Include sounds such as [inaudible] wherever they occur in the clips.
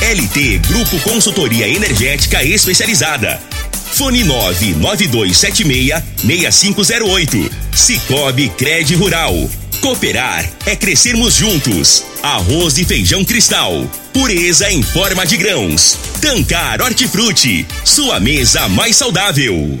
LT Grupo Consultoria Energética Especializada. Fone 99276-6508. Cicobi Cred Rural. Cooperar é crescermos juntos. Arroz e feijão cristal. Pureza em forma de grãos. Tancar Hortifruti. Sua mesa mais saudável.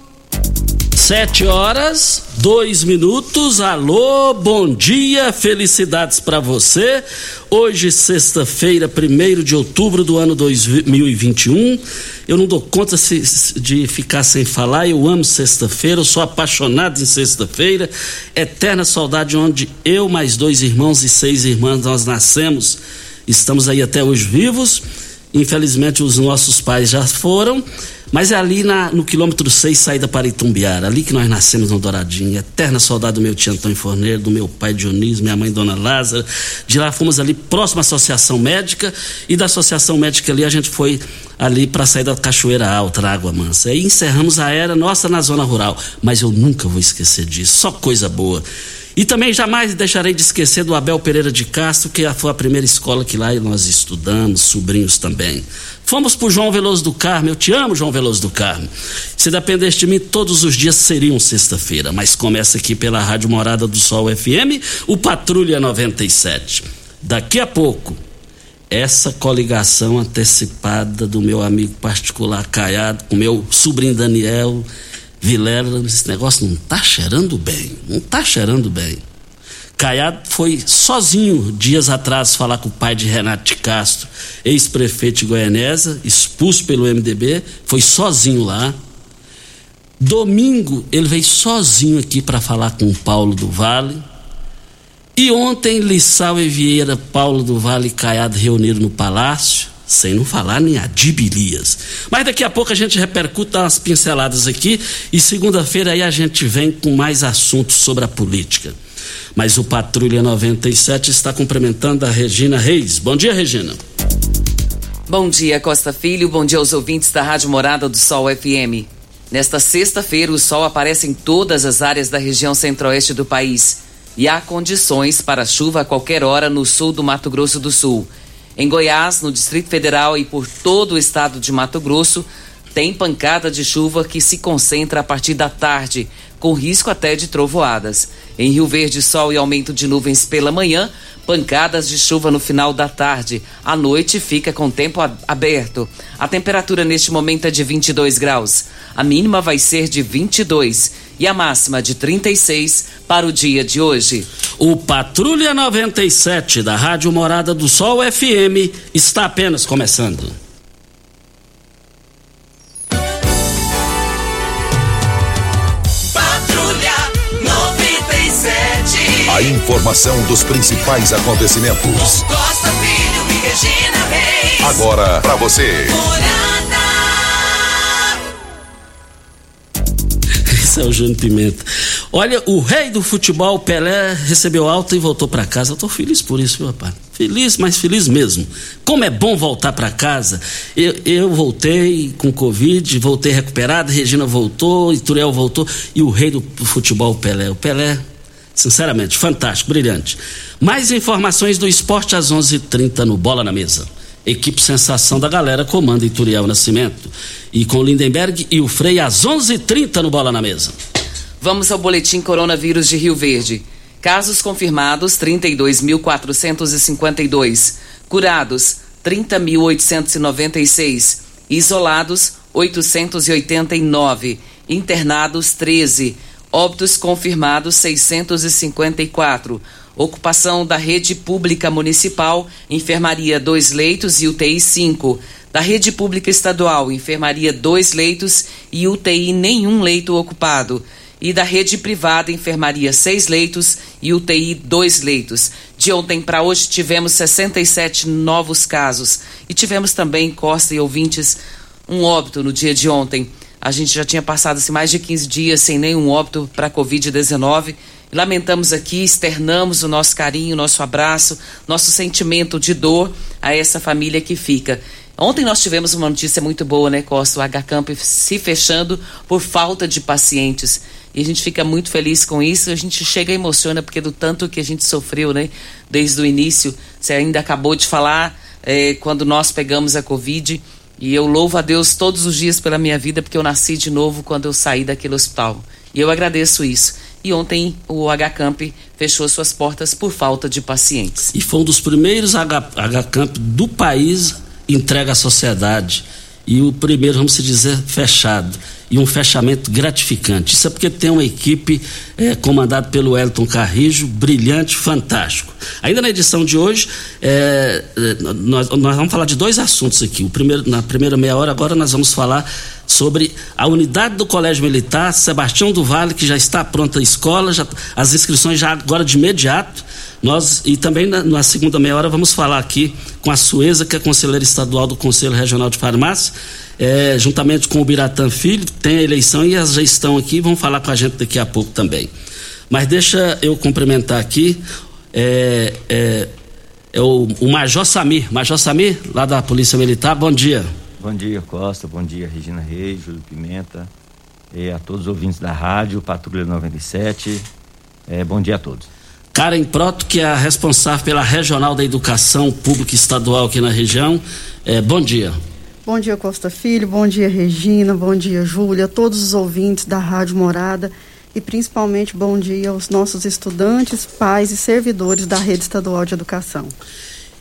Sete horas, dois minutos. Alô, bom dia, felicidades para você. Hoje, sexta-feira, 1 de outubro do ano 2021. Eu não dou conta de ficar sem falar. Eu amo sexta-feira, eu sou apaixonado em sexta-feira. Eterna saudade onde eu, mais dois irmãos e seis irmãs, nós nascemos. Estamos aí até hoje vivos. Infelizmente, os nossos pais já foram mas é ali na, no quilômetro 6, saída para Itumbiara, ali que nós nascemos no Douradinho. Eterna saudade do meu tio Antônio Forneiro, do meu pai Dionísio, minha mãe Dona Lázara. De lá fomos ali próximo à Associação Médica e da Associação Médica ali a gente foi ali para sair da Cachoeira Alta, na Água Mansa. Aí encerramos a era nossa na zona rural. Mas eu nunca vou esquecer disso, só coisa boa. E também jamais deixarei de esquecer do Abel Pereira de Castro, que foi a primeira escola que lá nós estudamos, sobrinhos também. Fomos para João Veloso do Carmo, eu te amo, João Veloso do Carmo. Se dependesse de mim, todos os dias seriam sexta-feira, mas começa aqui pela Rádio Morada do Sol FM, o Patrulha 97. Daqui a pouco, essa coligação antecipada do meu amigo particular Caiado, com meu sobrinho Daniel Vilela, esse negócio não tá cheirando bem, não tá cheirando bem. Caiado foi sozinho dias atrás falar com o pai de Renato de Castro, ex-prefeito de Goianésia, expulso pelo MDB, foi sozinho lá. Domingo ele veio sozinho aqui para falar com o Paulo do Vale. E ontem Lissau e Vieira, Paulo do Vale e Caiado reuniram no palácio sem não falar nem adibilias. Mas daqui a pouco a gente repercuta umas pinceladas aqui e segunda-feira aí a gente vem com mais assuntos sobre a política. Mas o Patrulha 97 está cumprimentando a Regina Reis. Bom dia, Regina. Bom dia, Costa Filho. Bom dia aos ouvintes da Rádio Morada do Sol FM. Nesta sexta-feira, o sol aparece em todas as áreas da região centro-oeste do país e há condições para chuva a qualquer hora no sul do Mato Grosso do Sul. Em Goiás, no Distrito Federal e por todo o estado de Mato Grosso, tem pancada de chuva que se concentra a partir da tarde, com risco até de trovoadas. Em Rio Verde, sol e aumento de nuvens pela manhã, pancadas de chuva no final da tarde. À noite fica com tempo aberto. A temperatura neste momento é de 22 graus. A mínima vai ser de 22 e a máxima de 36 para o dia de hoje. O Patrulha 97 da Rádio Morada do Sol FM está apenas começando. Patrulha 97. A informação dos principais acontecimentos. Costa Filho e Regina Reis. Agora para você. É o Júnior Pimenta. Olha, o rei do futebol, Pelé, recebeu alta e voltou para casa. Eu tô feliz por isso, viu, rapaz? Feliz, mas feliz mesmo. Como é bom voltar para casa. Eu, eu, voltei com Covid, voltei recuperado, Regina voltou, Ituriel voltou e o rei do futebol, Pelé. O Pelé, sinceramente, fantástico, brilhante. Mais informações do esporte às 11:30 h 30 no Bola na Mesa. Equipe Sensação da Galera comanda Ituriel Nascimento. E com Lindenberg e o Frei às 11:30 h 30 no Bola na Mesa. Vamos ao boletim coronavírus de Rio Verde. Casos confirmados 32.452. Curados 30.896. Isolados 889. Internados 13. Óbitos confirmados 654. Ocupação da rede pública municipal, enfermaria 2 leitos e UTI 5. Da rede pública estadual, enfermaria 2 leitos e UTI nenhum leito ocupado e da rede privada enfermaria seis leitos e UTI dois leitos. De ontem para hoje tivemos 67 novos casos e tivemos também Costa e ouvintes um óbito no dia de ontem. A gente já tinha passado assim, mais de 15 dias sem nenhum óbito para a Covid-19. Lamentamos aqui, externamos o nosso carinho, nosso abraço, nosso sentimento de dor a essa família que fica. Ontem nós tivemos uma notícia muito boa, né, Costa? O H-Camp se fechando por falta de pacientes. E a gente fica muito feliz com isso. A gente chega e emociona porque do tanto que a gente sofreu, né? Desde o início. Você ainda acabou de falar é, quando nós pegamos a Covid. E eu louvo a Deus todos os dias pela minha vida porque eu nasci de novo quando eu saí daquele hospital. E eu agradeço isso. E ontem o H-Camp fechou suas portas por falta de pacientes. E foi um dos primeiros H-Camp do país entrega à sociedade. E o primeiro, vamos dizer, fechado e um fechamento gratificante. Isso é porque tem uma equipe é, comandada pelo Elton Carrijo, brilhante, fantástico. Ainda na edição de hoje, é, é, nós, nós, vamos falar de dois assuntos aqui. O primeiro, na primeira meia hora, agora nós vamos falar sobre a unidade do Colégio Militar, Sebastião do Vale, que já está pronta a escola, já, as inscrições já agora de imediato. Nós, e também na, na, segunda meia hora, vamos falar aqui com a Sueza, que é conselheira estadual do Conselho Regional de Farmácia é, juntamente com o Biratã Filho, tem a eleição e elas já estão aqui, vão falar com a gente daqui a pouco também. Mas deixa eu cumprimentar aqui é, é, é o, o, Major Samir. Major Samir, lá da Polícia Militar, bom dia. Bom dia, Costa, bom dia, Regina Reis, Júlio Pimenta, e a todos os ouvintes da rádio, Patrulha 97. É, bom dia a todos. Karen Proto, que é a responsável pela Regional da Educação Pública Estadual aqui na região. É, bom dia. Bom dia, Costa Filho. Bom dia, Regina. Bom dia, Júlia. Todos os ouvintes da Rádio Morada. E principalmente bom dia aos nossos estudantes, pais e servidores da Rede Estadual de Educação.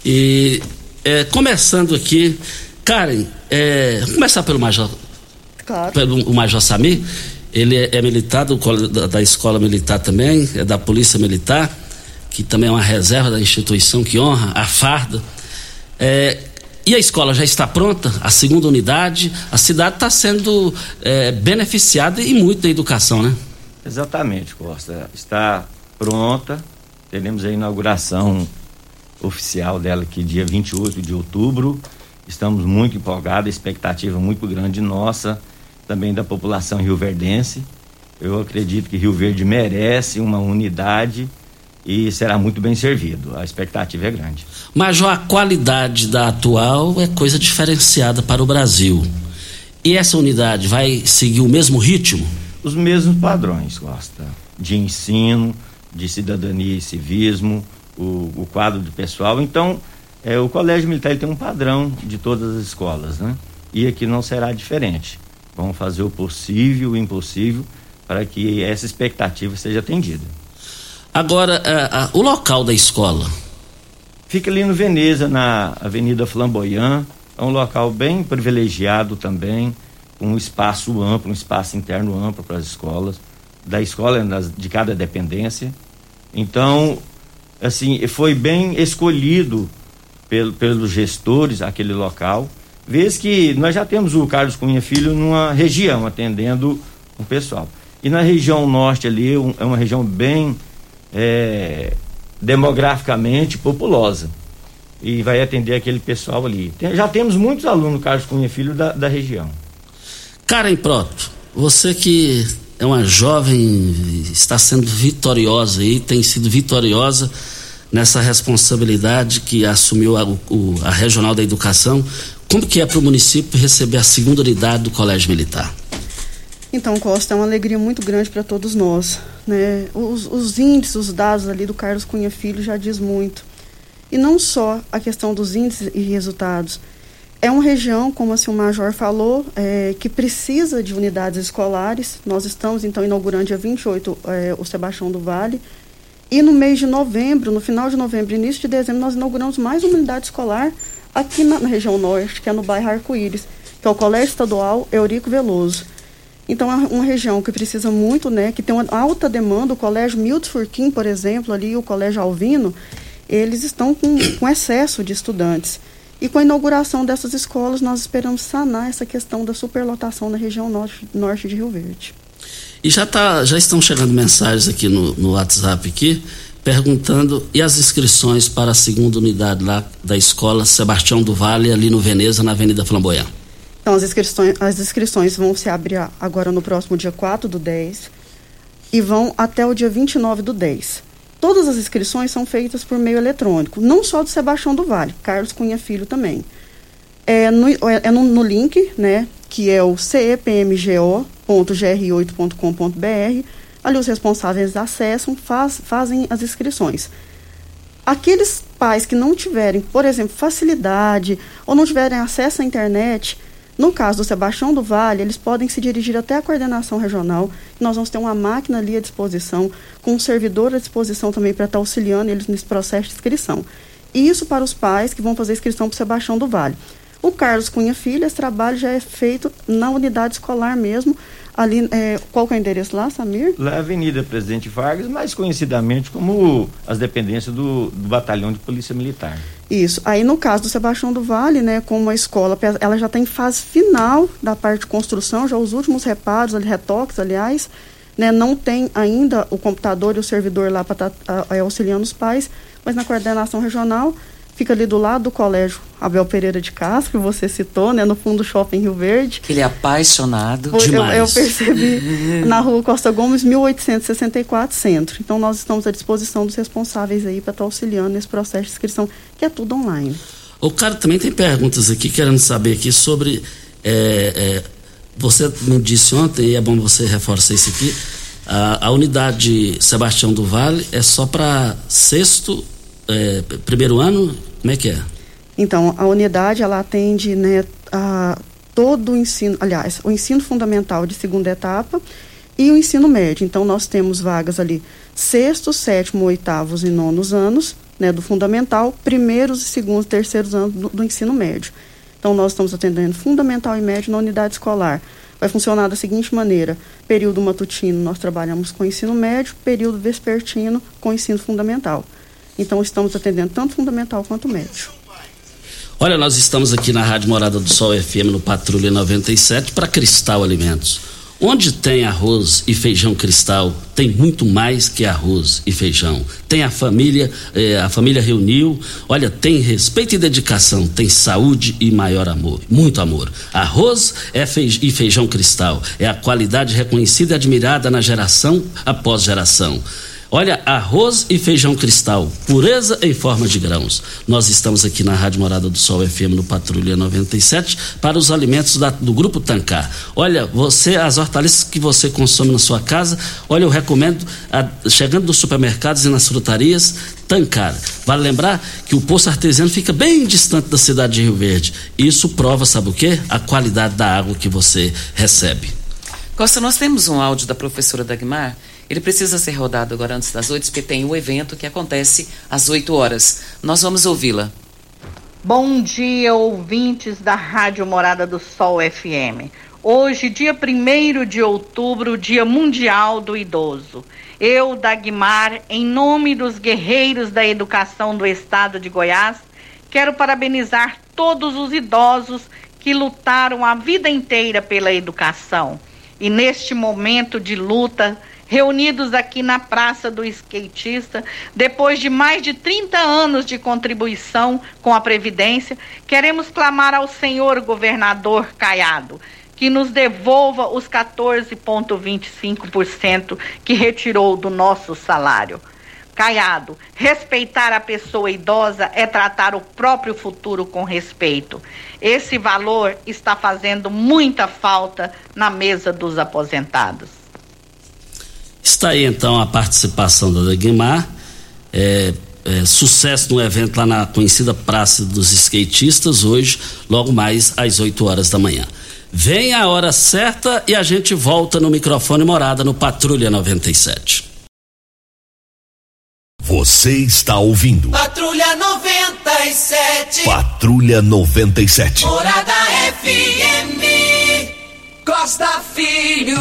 E é, começando aqui, Karen, é, começar pelo Major. Claro. Pelo o Major Samir. Ele é, é militar do, da, da Escola Militar também, é da Polícia Militar, que também é uma reserva da instituição que honra a farda. É, e a escola já está pronta, a segunda unidade, a cidade está sendo é, beneficiada e muito da educação, né? Exatamente, Costa. Está pronta, teremos a inauguração oficial dela aqui dia 28 de outubro. Estamos muito empolgados, expectativa muito grande nossa, também da população rioverdense. Eu acredito que Rio Verde merece uma unidade e será muito bem servido. A expectativa é grande. Major, a qualidade da atual é coisa diferenciada para o Brasil. E essa unidade vai seguir o mesmo ritmo? Os mesmos padrões, Costa, de ensino, de cidadania e civismo, o, o quadro do pessoal. Então, é, o Colégio Militar tem um padrão de todas as escolas, né? E aqui não será diferente. Vamos fazer o possível e o impossível para que essa expectativa seja atendida. Agora, o local da escola? Fica ali no Veneza, na Avenida Flamboyant. É um local bem privilegiado também, com um espaço amplo, um espaço interno amplo para as escolas, da escola de cada dependência. Então, assim, foi bem escolhido pelo, pelos gestores aquele local, vez que nós já temos o Carlos Cunha Filho numa região atendendo o pessoal. E na região norte ali é uma região bem é, demograficamente populosa e vai atender aquele pessoal ali. Tem, já temos muitos alunos Carlos Cunha Filho da, da região. Karen Proto, você que é uma jovem, está sendo vitoriosa aí, tem sido vitoriosa nessa responsabilidade que assumiu a, o, a Regional da Educação. Como que é para o município receber a segunda unidade do Colégio Militar? Então, Costa, é uma alegria muito grande para todos nós. Né? Os, os índices, os dados ali do Carlos Cunha Filho já diz muito. E não só a questão dos índices e resultados. É uma região, como assim o Major falou, é, que precisa de unidades escolares. Nós estamos, então, inaugurando dia 28 é, o Sebastião do Vale. E no mês de novembro, no final de novembro, início de dezembro, nós inauguramos mais uma unidade escolar aqui na, na região norte, que é no bairro Arco-Íris, que é o Colégio Estadual Eurico Veloso. Então, é uma região que precisa muito, né, que tem uma alta demanda, o Colégio Milton Furquim, por exemplo, ali, o Colégio Alvino, eles estão com, com excesso de estudantes. E com a inauguração dessas escolas, nós esperamos sanar essa questão da superlotação na região norte, norte de Rio Verde. E já, tá, já estão chegando mensagens aqui no, no WhatsApp aqui, perguntando e as inscrições para a segunda unidade lá da escola Sebastião do Vale, ali no Veneza, na Avenida Flamboyant. Então, as inscrições, as inscrições vão se abrir agora no próximo dia 4 do 10 e vão até o dia 29 do 10. Todas as inscrições são feitas por meio eletrônico, não só do Sebastião do Vale, Carlos Cunha Filho também. É no, é, é no, no link, né, que é o cepmgo.gr8.com.br. Ali os responsáveis acessam, faz, fazem as inscrições. Aqueles pais que não tiverem, por exemplo, facilidade ou não tiverem acesso à internet, no caso do Sebastião do Vale, eles podem se dirigir até a coordenação regional. Nós vamos ter uma máquina ali à disposição, com um servidor à disposição também para estar auxiliando eles nesse processo de inscrição. Isso para os pais que vão fazer inscrição para o Sebastião do Vale. O Carlos Cunha Filho, esse trabalho já é feito na unidade escolar mesmo. Ali, é, qual é o endereço lá, Samir? Lá é Avenida Presidente Vargas, mais conhecidamente como as dependências do, do Batalhão de Polícia Militar. Isso. Aí no caso do Sebastião do Vale, né, como a escola, ela já está em fase final da parte de construção, já os últimos reparos, retoques, aliás, né, não tem ainda o computador e o servidor lá para estar tá, auxiliando os pais, mas na coordenação regional fica ali do lado do colégio Abel Pereira de Castro, que você citou, né, no fundo do Shopping Rio Verde. Ele é apaixonado. Eu, demais. Eu, eu percebi [laughs] na rua Costa Gomes, 1864, centro. Então nós estamos à disposição dos responsáveis aí para estar tá auxiliando nesse processo de inscrição, que é tudo online. O cara também tem perguntas aqui, querendo saber aqui sobre. É, é, você me disse ontem, e é bom você reforçar isso aqui, a, a unidade Sebastião do Vale é só para sexto, é, primeiro ano como é que é? Então, a unidade ela atende né, a todo o ensino, aliás, o ensino fundamental de segunda etapa e o ensino médio. Então, nós temos vagas ali sexto, sétimo, oitavos e nonos anos, né, do fundamental, primeiros, segundos, terceiros anos do, do ensino médio. Então, nós estamos atendendo fundamental e médio na unidade escolar. Vai funcionar da seguinte maneira: período matutino nós trabalhamos com ensino médio, período vespertino com ensino fundamental. Então estamos atendendo tanto fundamental quanto médio. Olha, nós estamos aqui na Rádio Morada do Sol FM no Patrulha 97 para Cristal Alimentos. Onde tem arroz e feijão cristal, tem muito mais que arroz e feijão. Tem a família, eh, a família reuniu. Olha, tem respeito e dedicação, tem saúde e maior amor, muito amor. Arroz é feij e feijão cristal é a qualidade reconhecida e admirada na geração após geração. Olha, arroz e feijão cristal, pureza em forma de grãos. Nós estamos aqui na Rádio Morada do Sol FM no Patrulha 97 para os alimentos da, do Grupo Tancar. Olha, você, as hortaliças que você consome na sua casa, olha, eu recomendo, a, chegando nos supermercados e nas frutarias, Tancar. Vale lembrar que o poço artesiano fica bem distante da cidade de Rio Verde. Isso prova, sabe o quê? A qualidade da água que você recebe. Costa, nós temos um áudio da professora Dagmar ele precisa ser rodado agora antes das oito, porque tem um evento que acontece às 8 horas. Nós vamos ouvi-la. Bom dia, ouvintes da Rádio Morada do Sol FM. Hoje, dia 1 de outubro, Dia Mundial do Idoso. Eu, Dagmar, em nome dos guerreiros da educação do estado de Goiás, quero parabenizar todos os idosos que lutaram a vida inteira pela educação. E neste momento de luta, reunidos aqui na Praça do Skatista, depois de mais de 30 anos de contribuição com a Previdência, queremos clamar ao senhor governador Caiado que nos devolva os 14,25% que retirou do nosso salário. Caiado, respeitar a pessoa idosa é tratar o próprio futuro com respeito. Esse valor está fazendo muita falta na mesa dos aposentados. Está aí então a participação da Guimar. É, é, sucesso no evento lá na conhecida Praça dos Skatistas, hoje, logo mais às 8 horas da manhã. Vem a hora certa e a gente volta no microfone morada no Patrulha 97. Você está ouvindo. Patrulha 97. Patrulha 97. Morada FM. Costa Filho.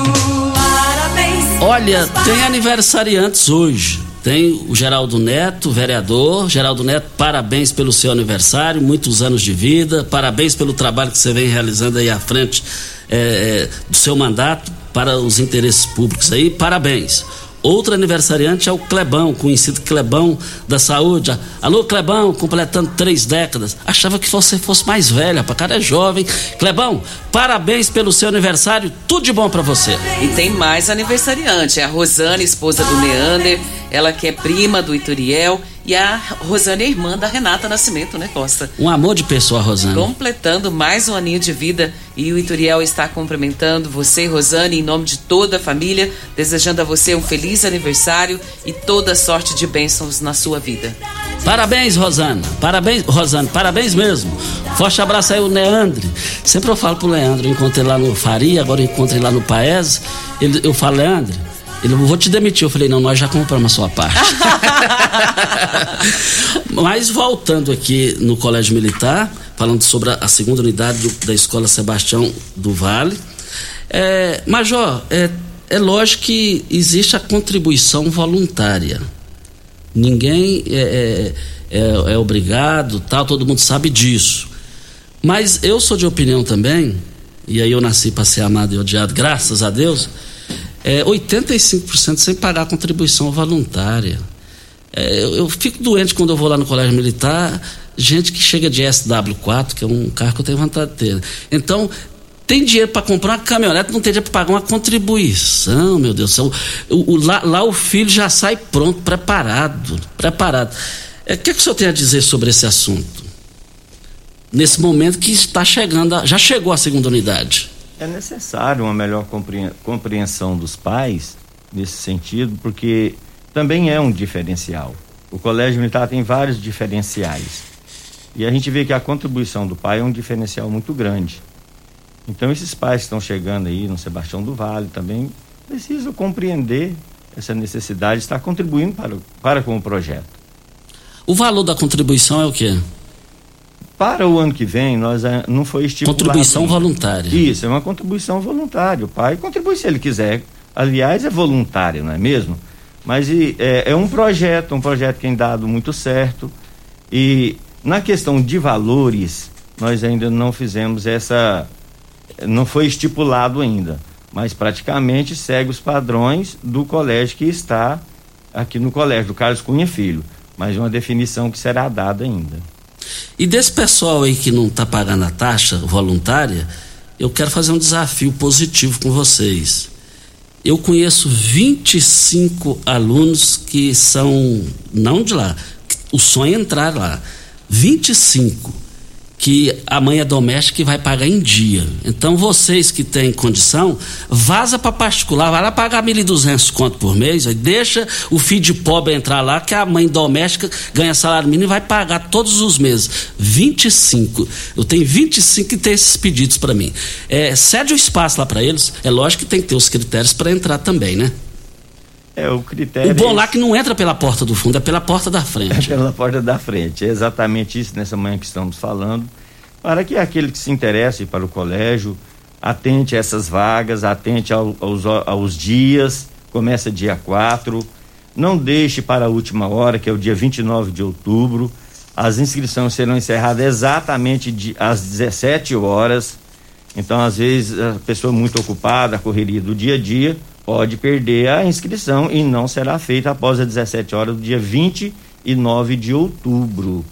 Parabéns. Olha, tem aniversariantes hoje. Tem o Geraldo Neto, vereador. Geraldo Neto, parabéns pelo seu aniversário, muitos anos de vida. Parabéns pelo trabalho que você vem realizando aí à frente é, do seu mandato para os interesses públicos aí. Parabéns. Outro aniversariante é o Clebão, conhecido Clebão da Saúde. Alô, Clebão, completando três décadas. Achava que você fosse mais velha, para cara é jovem. Clebão, parabéns pelo seu aniversário, tudo de bom para você. E tem mais aniversariante, é a Rosane, esposa do Neander, ela que é prima do Ituriel e a Rosane é irmã da Renata Nascimento, né, Costa? Um amor de pessoa, Rosane. Completando mais um aninho de vida e o Ituriel está cumprimentando você, Rosane, em nome de toda a família, desejando a você um feliz aniversário e toda sorte de bênçãos na sua vida. Parabéns, Rosana. Parabéns, Rosana. Parabéns mesmo. Forte abraço aí, o Leandro. Sempre eu falo pro Leandro, eu encontrei lá no Faria, agora eu encontrei lá no Paes. Ele, eu falo, Leandro, ele, vou te demitir. Eu falei, não, nós já compramos a sua parte. [laughs] Mas voltando aqui no Colégio Militar, falando sobre a segunda unidade do, da Escola Sebastião do Vale. É, Major, é, é lógico que existe a contribuição voluntária. Ninguém é, é, é, é obrigado, tal, todo mundo sabe disso. Mas eu sou de opinião também, e aí eu nasci para ser amado e odiado, graças a Deus é, 85% sem pagar contribuição voluntária. É, eu, eu, fico doente quando eu vou lá no colégio militar, gente que chega de SW4, que é um carro que eu tenho vontade de ter. Então, tem dinheiro para comprar uma caminhonete, não tem dinheiro para pagar uma contribuição, meu Deus do céu. O, o, lá, lá, o filho já sai pronto, preparado, preparado. É, o que, é que o senhor tem a dizer sobre esse assunto? Nesse momento que está chegando, já chegou a segunda unidade. É necessário uma melhor compreensão dos pais nesse sentido, porque também é um diferencial. O colégio militar tem vários diferenciais. E a gente vê que a contribuição do pai é um diferencial muito grande. Então esses pais que estão chegando aí no Sebastião do Vale também precisam compreender essa necessidade de estar contribuindo para, para com o projeto. O valor da contribuição é o quê? Para o ano que vem, nós eh, não foi estipulado. Contribuição voluntária. Isso, é uma contribuição voluntária. O pai contribui se ele quiser. Aliás, é voluntário, não é mesmo? Mas é, é um projeto, um projeto que tem dado muito certo. E na questão de valores, nós ainda não fizemos essa. Não foi estipulado ainda. Mas praticamente segue os padrões do colégio que está aqui no colégio, do Carlos Cunha Filho. Mas uma definição que será dada ainda. E desse pessoal aí que não está pagando a taxa voluntária, eu quero fazer um desafio positivo com vocês. Eu conheço 25 alunos que são, não de lá, o sonho é entrar lá. 25 que a mãe é doméstica e vai pagar em dia. Então vocês que têm condição, vaza para particular, vai lá pagar 1.200 conto por mês, aí deixa o filho de pobre entrar lá que a mãe doméstica ganha salário mínimo e vai pagar todos os meses. 25. Eu tenho 25 que tem esses pedidos para mim. É, cede o espaço lá para eles. É lógico que tem que ter os critérios para entrar também, né? É, o critério. O bom é lá que não entra pela porta do fundo, é pela porta da frente. É pela porta da frente. É exatamente isso nessa manhã que estamos falando. Para que aquele que se interesse para o colégio atente a essas vagas, atente ao, aos, aos dias, começa dia 4. Não deixe para a última hora, que é o dia 29 de outubro. As inscrições serão encerradas exatamente de, às 17 horas. Então, às vezes, a pessoa muito ocupada, a correria do dia a dia, pode perder a inscrição e não será feita após as 17 horas do dia 29 de outubro.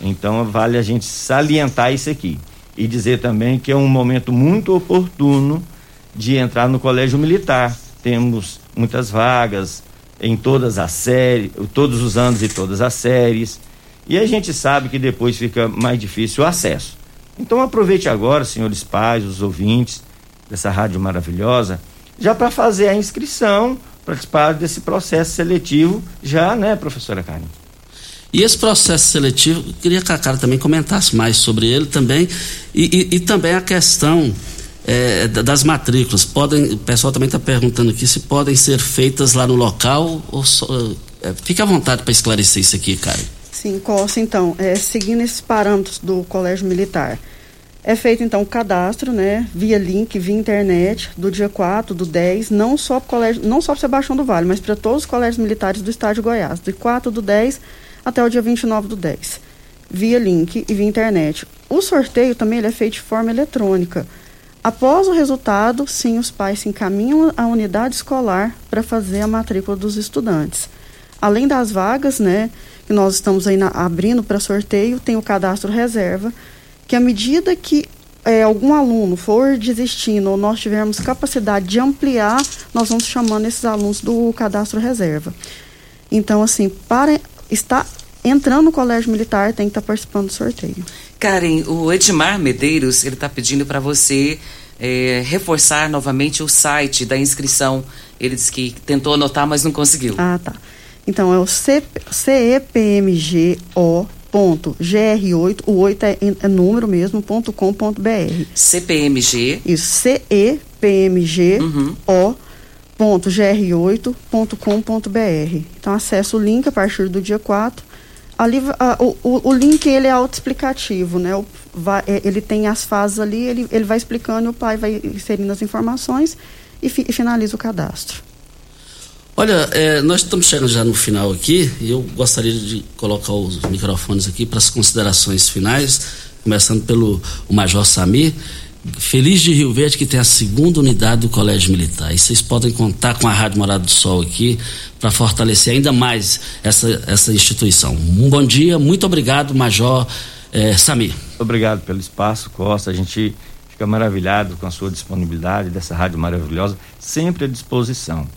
Então vale a gente salientar isso aqui. e dizer também que é um momento muito oportuno de entrar no colégio militar. Temos muitas vagas em todas as séries, todos os anos e todas as séries. E a gente sabe que depois fica mais difícil o acesso. Então aproveite agora, senhores pais, os ouvintes dessa rádio maravilhosa, já para fazer a inscrição, participar desse processo seletivo, já, né, professora Karen? E esse processo seletivo, queria que a cara também comentasse mais sobre ele também, e, e, e também a questão é, das matrículas. Podem, o pessoal também está perguntando aqui se podem ser feitas lá no local ou só, é, fique à vontade para esclarecer isso aqui, Karen. Sim, Costa, então, é, seguindo esses parâmetros do Colégio Militar, é feito então o cadastro, né, via link, via internet, do dia 4, do 10, não só para colégio, não só para Sebastião do Vale, mas para todos os colégios militares do estado de Goiás, de 4 do 10 até o dia 29 do 10, via link e via internet. O sorteio também ele é feito de forma eletrônica. Após o resultado, sim, os pais se encaminham à unidade escolar para fazer a matrícula dos estudantes. Além das vagas, né, que nós estamos aí na, abrindo para sorteio, tem o cadastro reserva, que à medida que é, algum aluno for desistindo ou nós tivermos capacidade de ampliar, nós vamos chamando esses alunos do cadastro reserva. Então, assim, para estar entrando no colégio militar, tem que estar participando do sorteio. Karen, o Edmar Medeiros, ele está pedindo para você é, reforçar novamente o site da inscrição. Ele disse que tentou anotar, mas não conseguiu. Ah, tá. Então é o cepmgo.gr8, o 8 é, é número mesmo, ponto com, ponto br. CPMG. Isso, cepmg, uhum. o, ponto gr8.com.br. Então acessa o link a partir do dia 4. Ali, a, o, o, link ele é autoexplicativo, né? O, vai, é, ele tem as fases ali, ele, ele vai explicando e o pai vai inserindo as informações e, fi, e finaliza o cadastro. Olha, é, nós estamos chegando já no final aqui e eu gostaria de colocar os microfones aqui para as considerações finais, começando pelo Major Samir. Feliz de Rio Verde que tem a segunda unidade do Colégio Militar. E vocês podem contar com a Rádio Morada do Sol aqui para fortalecer ainda mais essa, essa instituição. Um bom dia, muito obrigado, Major eh, Samir. Obrigado pelo espaço, Costa. A gente fica maravilhado com a sua disponibilidade dessa rádio maravilhosa, sempre à disposição.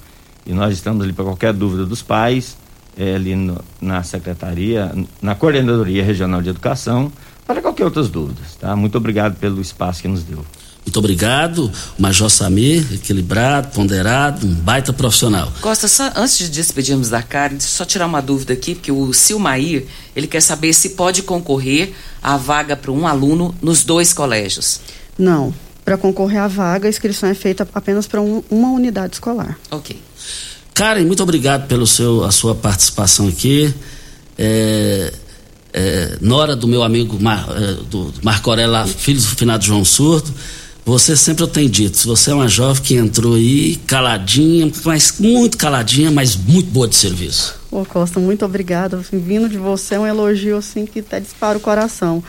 E nós estamos ali para qualquer dúvida dos pais, é, ali no, na secretaria, na coordenadoria regional de educação, para qualquer outras dúvidas, tá? Muito obrigado pelo espaço que nos deu. Muito obrigado, Major Samir, equilibrado, ponderado, um baita profissional. Costa, só antes de despedirmos da Karen, só tirar uma dúvida aqui, porque o Silmair, ele quer saber se pode concorrer à vaga para um aluno nos dois colégios. Não, para concorrer à vaga, a inscrição é feita apenas para um, uma unidade escolar. Ok. Karen, muito obrigado pelo seu, a sua participação aqui. É, é, nora do meu amigo Mar, é, do Marco Aurela, filho do finado João Surdo. Você sempre eu tenho dito, você é uma jovem que entrou aí caladinha, mas muito caladinha, mas muito boa de serviço. Ô Costa, muito obrigada. Vindo de você é um elogio assim que até dispara o coração.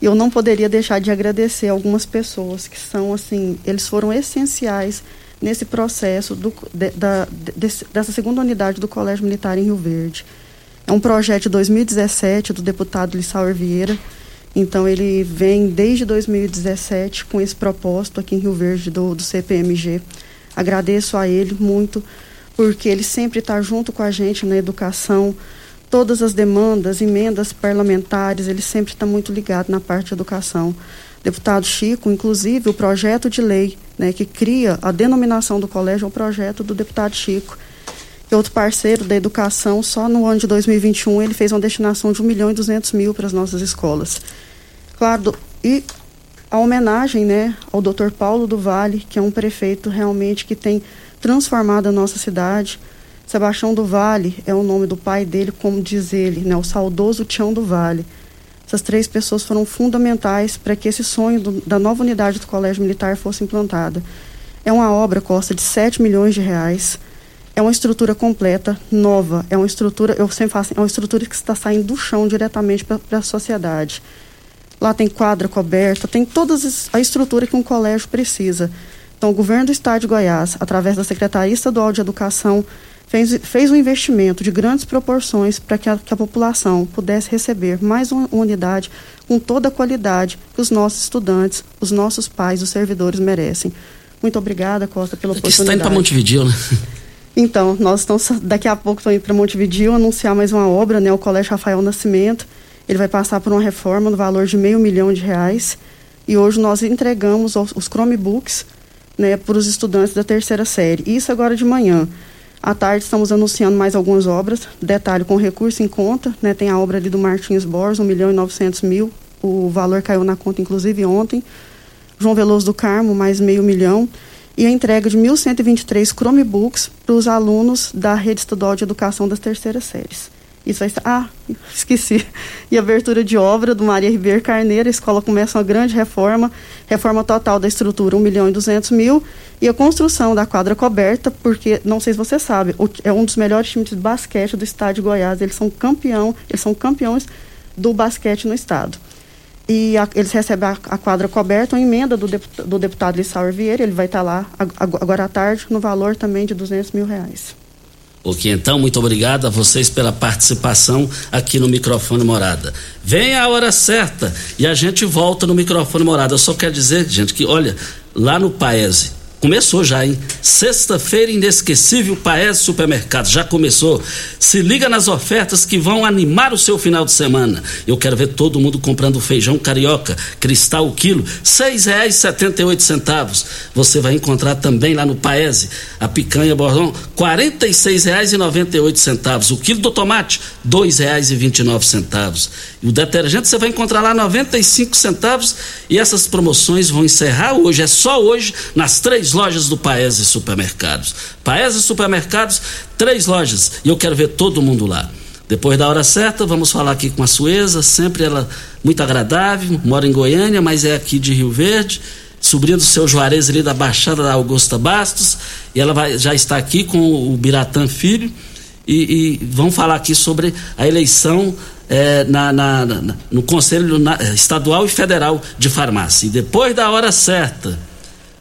E eu não poderia deixar de agradecer algumas pessoas que são assim, eles foram essenciais nesse processo do, de, da, dessa segunda unidade do Colégio Militar em Rio Verde. É um projeto de 2017 do deputado Lissauer Vieira. Então ele vem desde 2017 com esse propósito aqui em Rio Verde do, do CPMG. Agradeço a ele muito, porque ele sempre está junto com a gente na educação. Todas as demandas, emendas parlamentares, ele sempre está muito ligado na parte de educação deputado Chico, inclusive o projeto de lei né, que cria a denominação do colégio é um projeto do deputado Chico. E outro parceiro da educação, só no ano de 2021 ele fez uma destinação de 1 milhão e 200 mil para as nossas escolas. Claro, e a homenagem né, ao doutor Paulo do Vale, que é um prefeito realmente que tem transformado a nossa cidade. Sebastião do Vale é o nome do pai dele, como diz ele, né, o saudoso Tião do Vale. Essas três pessoas foram fundamentais para que esse sonho do, da nova unidade do Colégio Militar fosse implantada. É uma obra, Costa, de 7 milhões de reais. É uma estrutura completa, nova. É uma estrutura, eu sempre falo assim, é uma estrutura que está saindo do chão diretamente para a sociedade. Lá tem quadra coberta, tem toda a estrutura que um colégio precisa. Então, o governo do Estado de Goiás, através da Secretaria Estadual de Educação, fez, fez um investimento de grandes proporções para que, que, a população pudesse receber mais uma unidade com toda a qualidade que os nossos estudantes, os nossos pais, os servidores merecem. Muito obrigada, Costa, pela oportunidade. Você está indo para Montevideo, né? Então, nós estamos daqui a pouco estamos indo para Montevideo anunciar mais uma obra, né, o Colégio Rafael Nascimento. Ele vai passar por uma reforma no valor de meio milhão de reais. E hoje nós entregamos os, os Chromebooks né, para os estudantes da terceira série. Isso agora de manhã. À tarde estamos anunciando mais algumas obras. Detalhe, com recurso em conta, né, tem a obra ali do Martins Borges, 1 milhão e 900 mil. O valor caiu na conta, inclusive, ontem. João Veloso do Carmo, mais meio milhão. E a entrega de 1.123 Chromebooks para os alunos da Rede Estadual de Educação das terceiras séries. Isso estar. Ah, esqueci. E abertura de obra do Maria Ribeiro Carneiro. A escola começa uma grande reforma. Reforma total da estrutura, 1 milhão e 200 mil. E a construção da quadra coberta, porque, não sei se você sabe, é um dos melhores times de basquete do estado de Goiás. Eles são campeão, eles são campeões do basquete no estado. E a, eles recebem a, a, quadra coberta, uma emenda do, deputado, do deputado Lissauer Vieira. Ele vai estar lá agora à tarde, no valor também de 200 mil reais. Ok, então, muito obrigado a vocês pela participação aqui no microfone Morada. Vem a hora certa e a gente volta no microfone Morada. Eu só quero dizer, gente, que olha, lá no Paese, Começou já, hein? Sexta-feira inesquecível Paes Supermercados. Já começou. Se liga nas ofertas que vão animar o seu final de semana. Eu quero ver todo mundo comprando feijão carioca, cristal o quilo, seis reais setenta e oito centavos. Você vai encontrar também lá no Paese a picanha bordão, quarenta e seis reais e noventa e oito centavos. O quilo do tomate, dois reais e vinte e nove centavos. O detergente você vai encontrar lá noventa e cinco centavos. E essas promoções vão encerrar hoje. É só hoje nas três lojas do Paese Supermercados. Paese Supermercados, três lojas. E eu quero ver todo mundo lá. Depois da hora certa, vamos falar aqui com a Sueza, sempre ela muito agradável, mora em Goiânia, mas é aqui de Rio Verde, sobrinha do seu Juarez ali da Baixada da Augusta Bastos, e ela vai, já está aqui com o Biratã Filho, e, e vamos falar aqui sobre a eleição é, na, na, na, no Conselho Estadual e Federal de Farmácia. E depois da hora certa,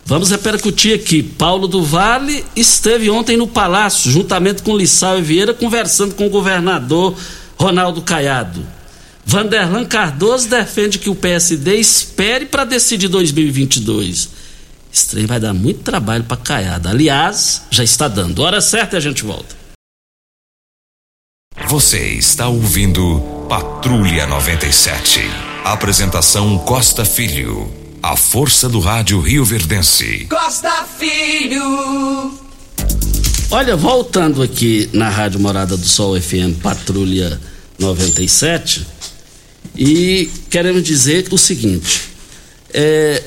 Vamos repercutir aqui. Paulo do Vale esteve ontem no Palácio, juntamente com Lissau e Vieira, conversando com o governador Ronaldo Caiado. Vanderlan Cardoso defende que o PSD espere para decidir 2022. Esse trem vai dar muito trabalho para Caiado. Aliás, já está dando. Hora certa e a gente volta. Você está ouvindo Patrulha 97. Apresentação Costa Filho. A força do rádio Rio Verdense. Costa Filho. Olha, voltando aqui na Rádio Morada do Sol FM Patrulha 97, e queremos dizer o seguinte: é,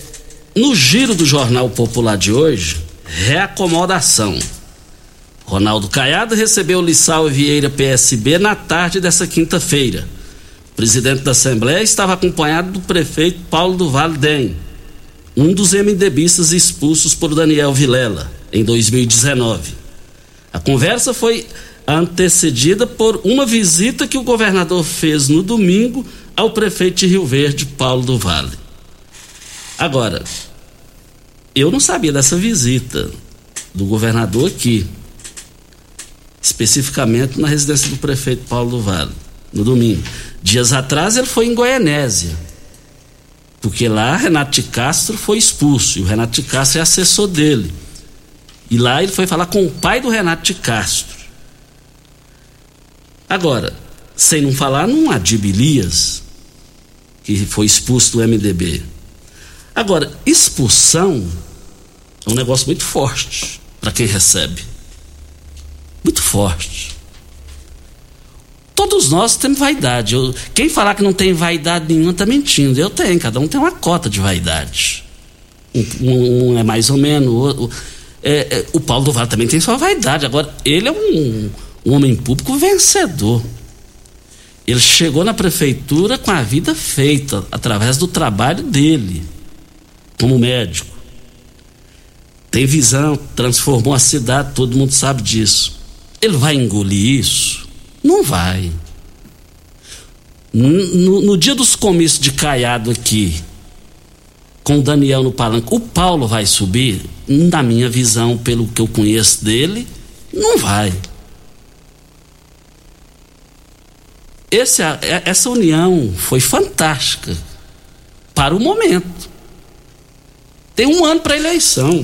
no giro do Jornal Popular de hoje, reacomodação. Ronaldo Caiado recebeu Lissau Vieira PSB na tarde dessa quinta-feira. O presidente da Assembleia estava acompanhado do prefeito Paulo do Vale um dos MDBistas expulsos por Daniel Vilela em 2019. A conversa foi antecedida por uma visita que o governador fez no domingo ao prefeito de Rio Verde, Paulo do Vale. Agora, eu não sabia dessa visita do governador aqui, especificamente na residência do prefeito Paulo do Vale, no domingo. Dias atrás ele foi em Goianésia porque lá Renato de Castro foi expulso e o Renato de Castro é assessor dele. E lá ele foi falar com o pai do Renato de Castro. Agora, sem não falar num Adib Elias, que foi expulso do MDB. Agora, expulsão é um negócio muito forte para quem recebe. Muito forte. Todos nós temos vaidade. Eu, quem falar que não tem vaidade nenhuma está mentindo. Eu tenho, cada um tem uma cota de vaidade. Um, um, é mais ou menos. O, é, é, o Paulo do Vale também tem sua vaidade. Agora, ele é um, um homem público vencedor. Ele chegou na prefeitura com a vida feita, através do trabalho dele, como médico. Tem visão, transformou a cidade, todo mundo sabe disso. Ele vai engolir isso? Não vai. No, no dia dos comícios de Caiado aqui, com o Daniel no palanque, o Paulo vai subir? Na minha visão, pelo que eu conheço dele, não vai. Esse, é, essa união foi fantástica para o momento. Tem um ano para a eleição.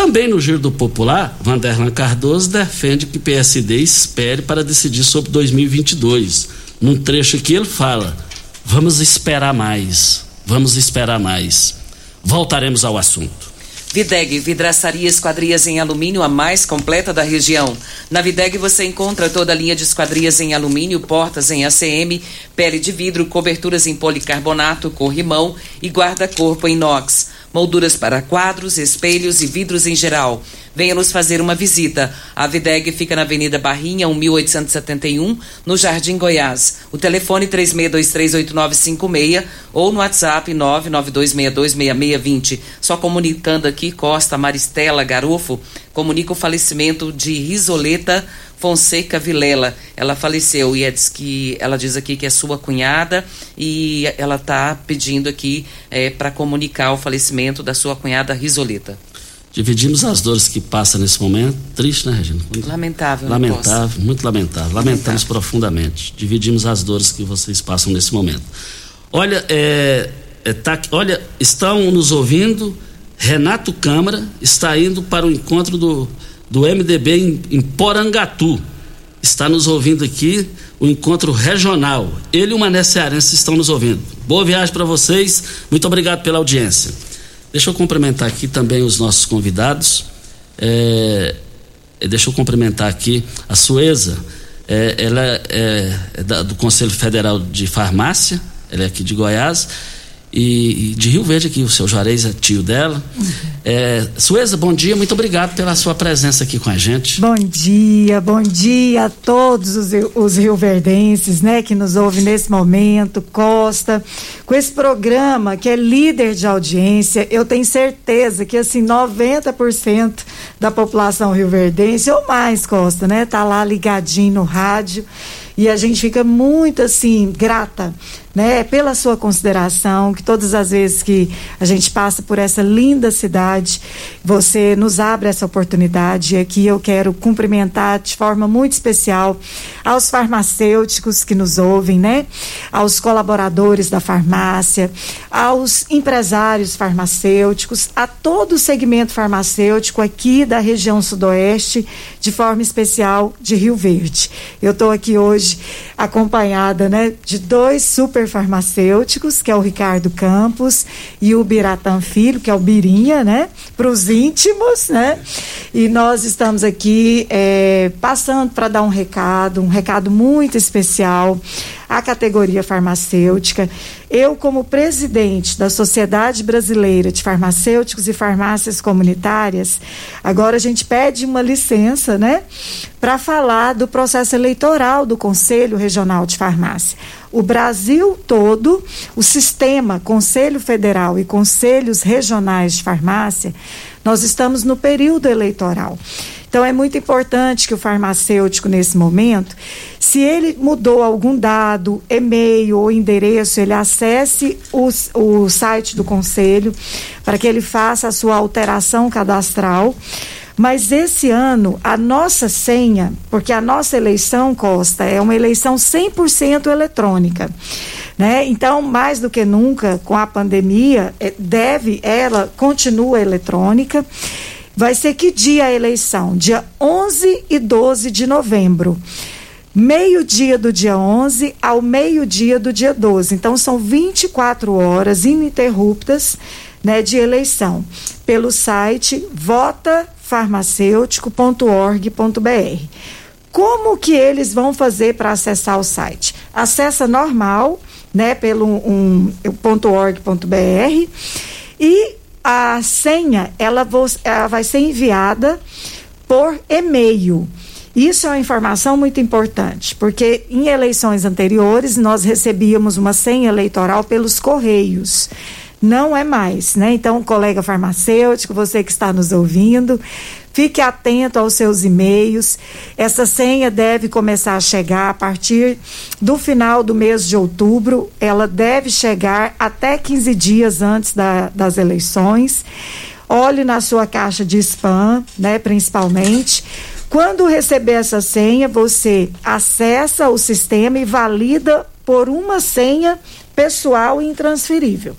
Também no Giro do Popular, Vanderlan Cardoso defende que PSD espere para decidir sobre 2022. Num trecho que ele fala: vamos esperar mais, vamos esperar mais. Voltaremos ao assunto. Videg, vidraçaria esquadrias em alumínio, a mais completa da região. Na Videg você encontra toda a linha de esquadrias em alumínio, portas em ACM, pele de vidro, coberturas em policarbonato, corrimão e guarda-corpo em inox molduras para quadros, espelhos e vidros em geral. Venha nos fazer uma visita. A Videg fica na Avenida Barrinha, 1871, no Jardim Goiás. O telefone 36238956 ou no WhatsApp 992626620. Só comunicando aqui, Costa Maristela Garofo comunica o falecimento de Risoleta Fonseca Vilela. Ela faleceu e é, diz que ela diz aqui que é sua cunhada e ela está pedindo aqui é, para comunicar o falecimento da sua cunhada Risoleta. Dividimos as dores que passa nesse momento. Triste, né, Regina? Lamentável. Lamentável, muito lamentável. Lamentamos lamentável. profundamente. Dividimos as dores que vocês passam nesse momento. Olha, é, é, tá, olha, estão nos ouvindo. Renato Câmara está indo para o encontro do do MDB em, em Porangatu. Está nos ouvindo aqui o encontro regional. Ele e o Mané Cearense estão nos ouvindo. Boa viagem para vocês. Muito obrigado pela audiência. Deixa eu cumprimentar aqui também os nossos convidados. É, deixa eu cumprimentar aqui a Sueza. É, ela é, é da, do Conselho Federal de Farmácia. Ela é aqui de Goiás e, e, de Rio Verde aqui, o seu Juarez é tio dela. É, Sueza, bom dia, muito obrigado pela sua presença aqui com a gente. Bom dia, bom dia a todos os, os rioverdenses, né, que nos ouvem nesse momento, Costa, com esse programa que é líder de audiência, eu tenho certeza que assim, 90% da população rioverdense, ou mais, Costa, né, tá lá ligadinho no rádio, e a gente fica muito assim grata né, pela sua consideração, que todas as vezes que a gente passa por essa linda cidade, você nos abre essa oportunidade. E aqui eu quero cumprimentar de forma muito especial aos farmacêuticos que nos ouvem, né, aos colaboradores da farmácia, aos empresários farmacêuticos, a todo o segmento farmacêutico aqui da região sudoeste, de forma especial de Rio Verde. Eu estou aqui hoje acompanhada, né, de dois super super farmacêuticos, que é o Ricardo Campos, e o Biratan Filho, que é o Birinha, né? Para os íntimos, né? E nós estamos aqui é, passando para dar um recado, um recado muito especial à categoria farmacêutica. Eu, como presidente da Sociedade Brasileira de Farmacêuticos e Farmácias Comunitárias, agora a gente pede uma licença, né, para falar do processo eleitoral do Conselho Regional de Farmácia. O Brasil todo, o sistema Conselho Federal e Conselhos Regionais de Farmácia, nós estamos no período eleitoral. Então é muito importante que o farmacêutico, nesse momento, se ele mudou algum dado, e-mail ou endereço, ele acesse o, o site do conselho para que ele faça a sua alteração cadastral. Mas esse ano, a nossa senha, porque a nossa eleição, Costa, é uma eleição 100% eletrônica. Né? Então, mais do que nunca, com a pandemia, é, deve, ela continua eletrônica. Vai ser que dia a eleição? Dia 11 e 12 de novembro. Meio-dia do dia 11 ao meio-dia do dia 12. Então, são 24 horas ininterruptas né, de eleição. Pelo site votafarmacêutico.org.br. Como que eles vão fazer para acessar o site? Acessa normal, né, pelo um, .org.br e a senha ela, ela vai ser enviada por e-mail. Isso é uma informação muito importante, porque em eleições anteriores nós recebíamos uma senha eleitoral pelos correios não é mais, né? Então, colega farmacêutico, você que está nos ouvindo, fique atento aos seus e-mails. Essa senha deve começar a chegar a partir do final do mês de outubro. Ela deve chegar até 15 dias antes da, das eleições. Olhe na sua caixa de spam, né, principalmente Quando receber essa senha, você acessa o sistema e valida por uma senha pessoal e intransferível.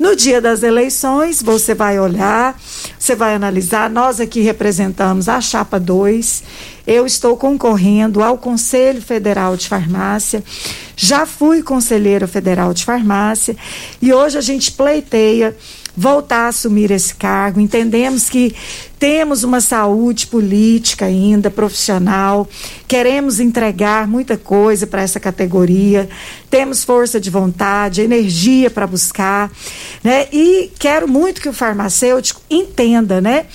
No dia das eleições, você vai olhar, você vai analisar. Nós aqui representamos a Chapa 2. Eu estou concorrendo ao Conselho Federal de Farmácia. Já fui conselheira federal de farmácia e hoje a gente pleiteia voltar a assumir esse cargo. Entendemos que temos uma saúde política ainda, profissional, queremos entregar muita coisa para essa categoria, temos força de vontade, energia para buscar, né? E quero muito que o farmacêutico entenda, né?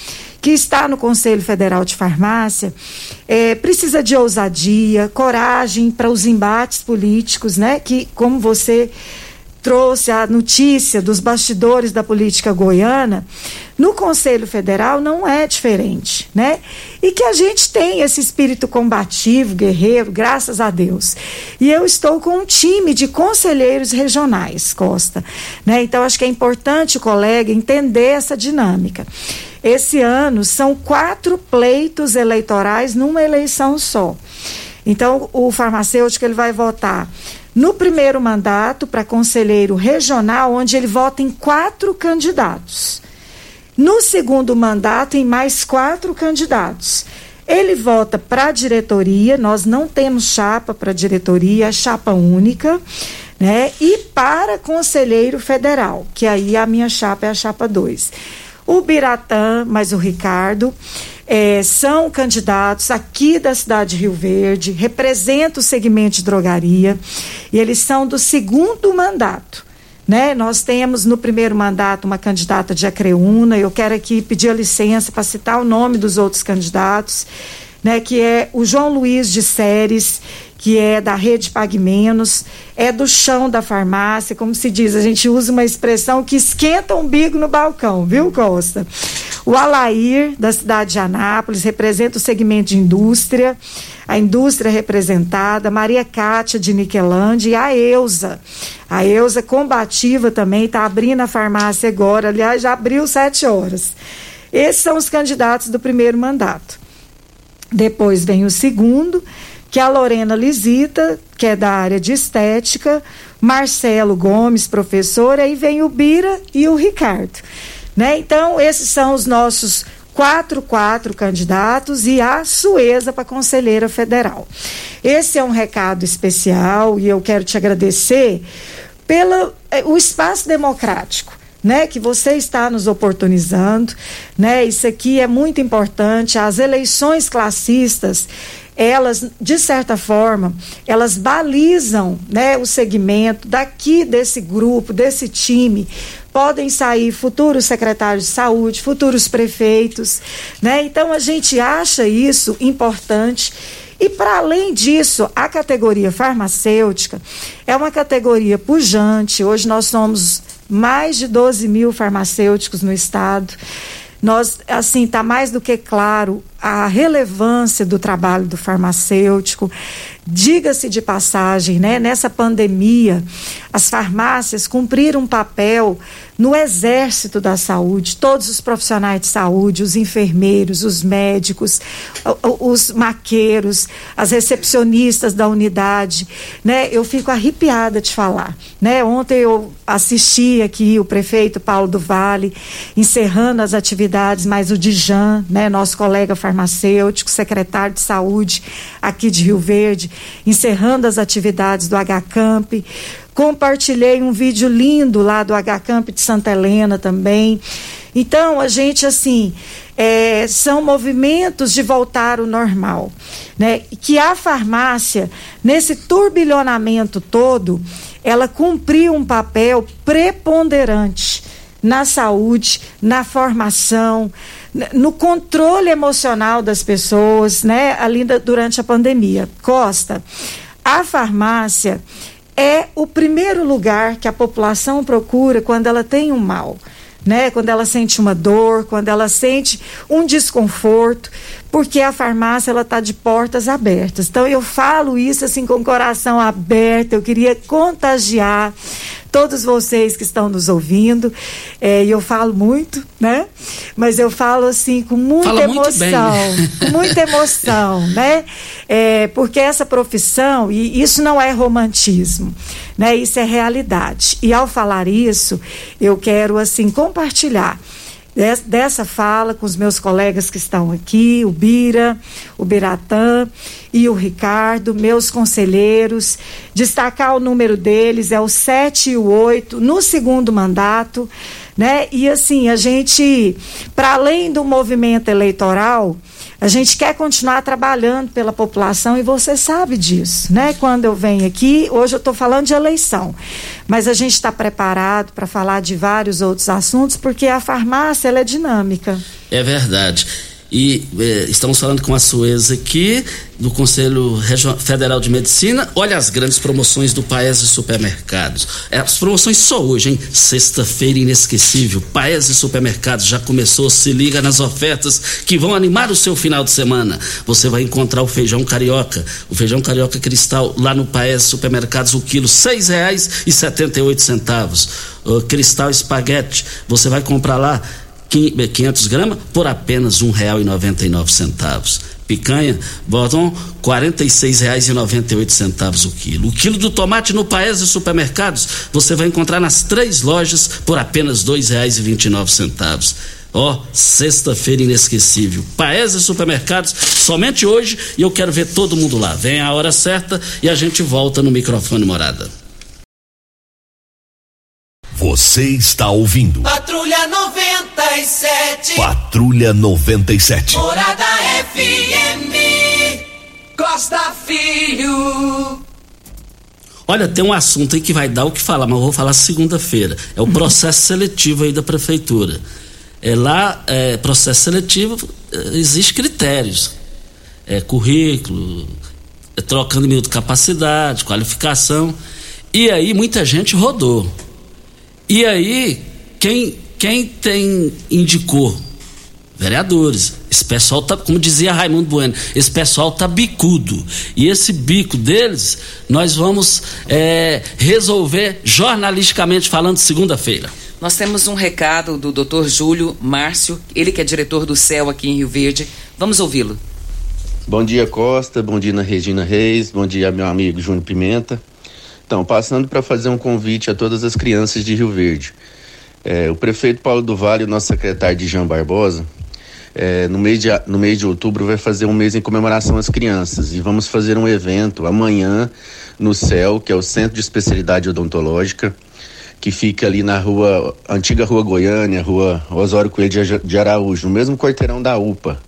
que está no Conselho Federal de Farmácia, é, precisa de ousadia, coragem para os embates políticos, né? Que, como você trouxe a notícia dos bastidores da política goiana, no Conselho Federal não é diferente, né? E que a gente tem esse espírito combativo, guerreiro, graças a Deus. E eu estou com um time de conselheiros regionais, Costa, né? Então acho que é importante, colega, entender essa dinâmica. Esse ano são quatro pleitos eleitorais numa eleição só. Então, o farmacêutico ele vai votar no primeiro mandato para conselheiro regional, onde ele vota em quatro candidatos. No segundo mandato, em mais quatro candidatos. Ele vota para a diretoria, nós não temos chapa para diretoria, é chapa única, né? E para conselheiro federal, que aí a minha chapa é a chapa 2. O Biratã, mais o Ricardo é, são candidatos aqui da cidade de Rio Verde, representam o segmento de drogaria e eles são do segundo mandato. Né? Nós temos no primeiro mandato uma candidata de Acreúna, eu quero aqui pedir a licença para citar o nome dos outros candidatos, né? que é o João Luiz de Séries, que é da rede Pague Menos, é do chão da farmácia, como se diz, a gente usa uma expressão que esquenta o umbigo no balcão, viu, Costa? O Alair, da cidade de Anápolis, representa o segmento de indústria, a indústria representada, Maria Cátia de Niquelândia e a Eusa. A Eusa combativa também, está abrindo a farmácia agora, aliás, já abriu sete horas. Esses são os candidatos do primeiro mandato. Depois vem o segundo, que a Lorena Lisita, que é da área de estética, Marcelo Gomes, professor, aí vem o Bira e o Ricardo. Né? Então, esses são os nossos quatro, quatro candidatos e a Sueza para conselheira federal. Esse é um recado especial e eu quero te agradecer pelo eh, o espaço democrático. Né, que você está nos oportunizando, né? Isso aqui é muito importante. As eleições classistas, elas, de certa forma, elas balizam né, o segmento daqui desse grupo, desse time. Podem sair futuros secretários de saúde, futuros prefeitos, né? Então a gente acha isso importante. E para além disso, a categoria farmacêutica é uma categoria pujante. Hoje nós somos mais de 12 mil farmacêuticos no estado. Nós, assim, está mais do que claro a relevância do trabalho do farmacêutico. Diga-se de passagem, né, nessa pandemia, as farmácias cumpriram um papel no exército da saúde, todos os profissionais de saúde, os enfermeiros, os médicos, os maqueiros, as recepcionistas da unidade, né? Eu fico arrepiada de falar, né? Ontem eu assisti aqui o prefeito Paulo do Vale encerrando as atividades, mas o Dijan, né, nosso colega farmacêutico, secretário de saúde aqui de Rio Verde, encerrando as atividades do HCamp. Compartilhei um vídeo lindo lá do HCamp de Santa Helena também. Então, a gente, assim, é, são movimentos de voltar ao normal. Né? Que a farmácia, nesse turbilhonamento todo, ela cumpriu um papel preponderante na saúde, na formação, no controle emocional das pessoas, né, ali durante a pandemia. Costa, a farmácia é o primeiro lugar que a população procura quando ela tem um mal. Né? Quando ela sente uma dor, quando ela sente um desconforto, porque a farmácia ela está de portas abertas. Então eu falo isso assim com o coração aberto. Eu queria contagiar todos vocês que estão nos ouvindo. É, e eu falo muito, né? Mas eu falo assim com muita Fala emoção, com muita emoção, [laughs] né? É, porque essa profissão e isso não é romantismo, né? Isso é realidade. E ao falar isso, eu quero assim compartilhar dessa fala com os meus colegas que estão aqui, o Bira, o Biratã e o Ricardo, meus conselheiros. Destacar o número deles, é o 7 e o 8, no segundo mandato. Né? E assim, a gente, para além do movimento eleitoral, a gente quer continuar trabalhando pela população e você sabe disso, né? Quando eu venho aqui, hoje eu estou falando de eleição, mas a gente está preparado para falar de vários outros assuntos porque a farmácia é dinâmica. É verdade. E eh, estamos falando com a Suez aqui, do Conselho Federal de Medicina. Olha as grandes promoções do Paese Supermercados. É, as promoções só hoje, hein? Sexta-feira inesquecível. Paese Supermercados já começou. Se liga nas ofertas que vão animar o seu final de semana. Você vai encontrar o feijão carioca. O feijão carioca cristal lá no Paese Supermercados, o quilo seis reais e setenta e oito centavos. O cristal espaguete, você vai comprar lá 500 gramas por apenas R$ 1,99. Picanha, botam R$ 46,98 o quilo. O quilo do tomate no Paes e supermercados você vai encontrar nas três lojas por apenas R$ 2,29. Ó, oh, sexta-feira inesquecível. Paese Supermercados, somente hoje, e eu quero ver todo mundo lá. Vem a hora certa e a gente volta no microfone morada. Você está ouvindo. Patrulha 97. Patrulha 97. Morada FM. Costa Filho. Olha, tem um assunto aí que vai dar o que falar, mas eu vou falar segunda-feira. É o processo seletivo aí da prefeitura. É lá, é, processo seletivo, é, existe critérios. É currículo, é trocando minuto de capacidade, qualificação. E aí muita gente rodou. E aí, quem, quem tem indicou? Vereadores. Esse pessoal tá, como dizia Raimundo Bueno, esse pessoal tá bicudo. E esse bico deles, nós vamos é, resolver jornalisticamente falando segunda-feira. Nós temos um recado do Dr. Júlio Márcio, ele que é diretor do CEL aqui em Rio Verde. Vamos ouvi-lo. Bom dia, Costa. Bom dia, Regina Reis. Bom dia, meu amigo Júnior Pimenta. Então, passando para fazer um convite a todas as crianças de Rio Verde. É, o prefeito Paulo do Vale e o nosso secretário de Jean Barbosa, é, no, mês de, no mês de outubro, vai fazer um mês em comemoração às crianças. E vamos fazer um evento amanhã no CEL, que é o Centro de Especialidade Odontológica, que fica ali na rua, antiga Rua Goiânia, Rua Osório Coelho de Araújo, no mesmo quarteirão da UPA.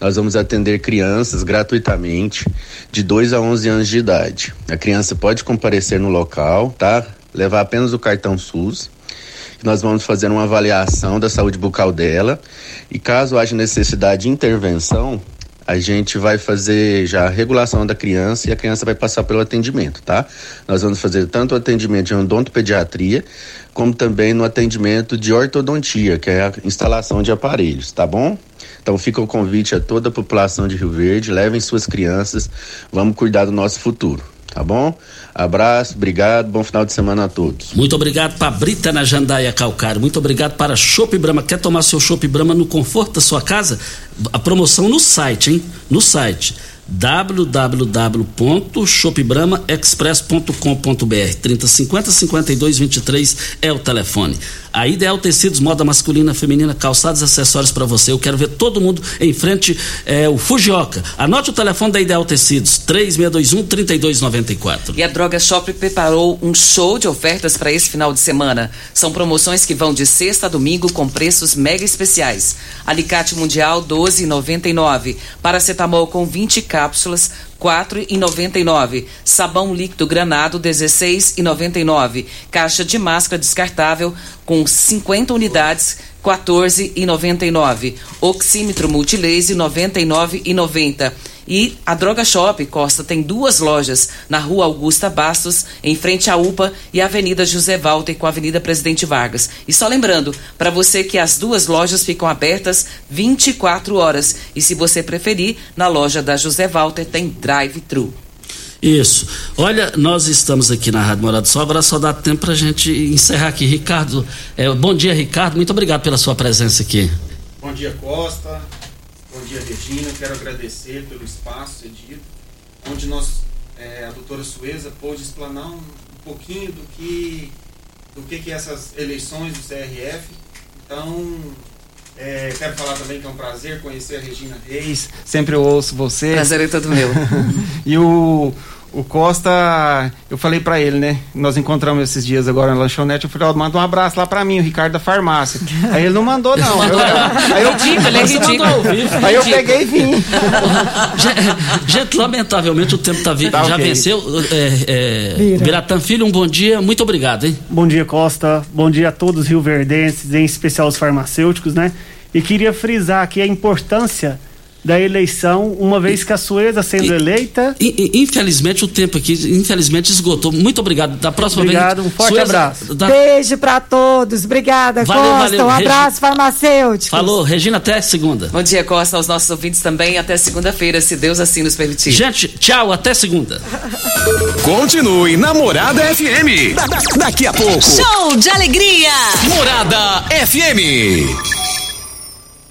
Nós vamos atender crianças gratuitamente de 2 a 11 anos de idade. A criança pode comparecer no local, tá? Levar apenas o cartão SUS. Nós vamos fazer uma avaliação da saúde bucal dela e caso haja necessidade de intervenção, a gente vai fazer já a regulação da criança e a criança vai passar pelo atendimento, tá? Nós vamos fazer tanto o atendimento de odontopediatria, como também no atendimento de ortodontia, que é a instalação de aparelhos, tá bom? Então fica o convite a toda a população de Rio Verde, levem suas crianças, vamos cuidar do nosso futuro. Tá bom? Abraço, obrigado, bom final de semana a todos. Muito obrigado para Brita na Jandaia Calcário, muito obrigado para Chopp Brama. Quer tomar seu Chopp Brama no conforto da sua casa? A promoção no site, hein? No site www.shopbramaexpress.com.br 3050 5223 é o telefone. A Ideal Tecidos, moda masculina, feminina, calçados, acessórios para você. Eu quero ver todo mundo em frente é, o Fujioka. Anote o telefone da Ideal Tecidos, 3621 3294. E a Droga Shop preparou um show de ofertas para esse final de semana. São promoções que vão de sexta a domingo com preços mega especiais. Alicate Mundial 12,99. Paracetamol com 20 cápsulas quatro e noventa e nove. Sabão líquido granado, dezesseis e noventa e nove. Caixa de máscara descartável com 50 unidades, quatorze e noventa e nove. Oxímetro multilaser, noventa e a Droga Shop Costa tem duas lojas na Rua Augusta Bastos, em frente à UPA, e a Avenida José Walter com a Avenida Presidente Vargas. E só lembrando, para você que as duas lojas ficam abertas 24 horas. E se você preferir, na loja da José Walter tem drive-thru. Isso. Olha, nós estamos aqui na Rádio Morado do Sol, agora só dá tempo para a gente encerrar aqui. Ricardo, é, bom dia, Ricardo. Muito obrigado pela sua presença aqui. Bom dia, Costa. Bom dia, Regina. Quero agradecer pelo espaço cedido, onde nós, é, a doutora Sueza pôde explanar um, um pouquinho do que, do que, que essas eleições do CRF. Então, é, quero falar também que é um prazer conhecer a Regina Reis. Sempre eu ouço você. Prazer é todo meu. [laughs] e o, o Costa, eu falei para ele, né? Nós encontramos esses dias agora na lanchonete. Eu falei, ó, manda um abraço lá para mim, o Ricardo da farmácia. [laughs] aí ele não mandou, não. Eu, eu, aí eu, ridículo, ele é ridículo. Aí eu peguei e vim. Gente, lamentavelmente o tempo tá, vi, tá já okay. venceu. É, é, Biratã Filho, um bom dia, muito obrigado, hein? Bom dia, Costa. Bom dia a todos os rioverdenses, em especial os farmacêuticos, né? E queria frisar aqui a importância da eleição, uma vez que a Sueza sendo eleita. Infelizmente o tempo aqui, infelizmente esgotou. Muito obrigado. Da próxima obrigado, vez. um forte Sueza, abraço. Da... Beijo para todos. Obrigada, valeu, Costa. Valeu. Um abraço Regi... farmacêutico. Falou, Regina, até segunda. Bom dia, Costa, aos nossos ouvintes também. Até segunda-feira, se Deus assim nos permitir. Gente, tchau, até segunda. [laughs] Continue Namorada FM. Da, da, daqui a pouco. Show de alegria. Morada FM.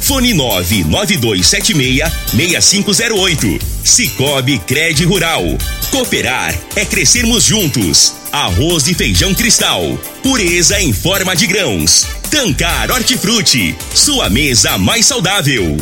Fone 99276-6508. Cicobi Cred Rural. Cooperar é crescermos juntos. Arroz e feijão cristal. Pureza em forma de grãos. Tancar Hortifruti. Sua mesa mais saudável.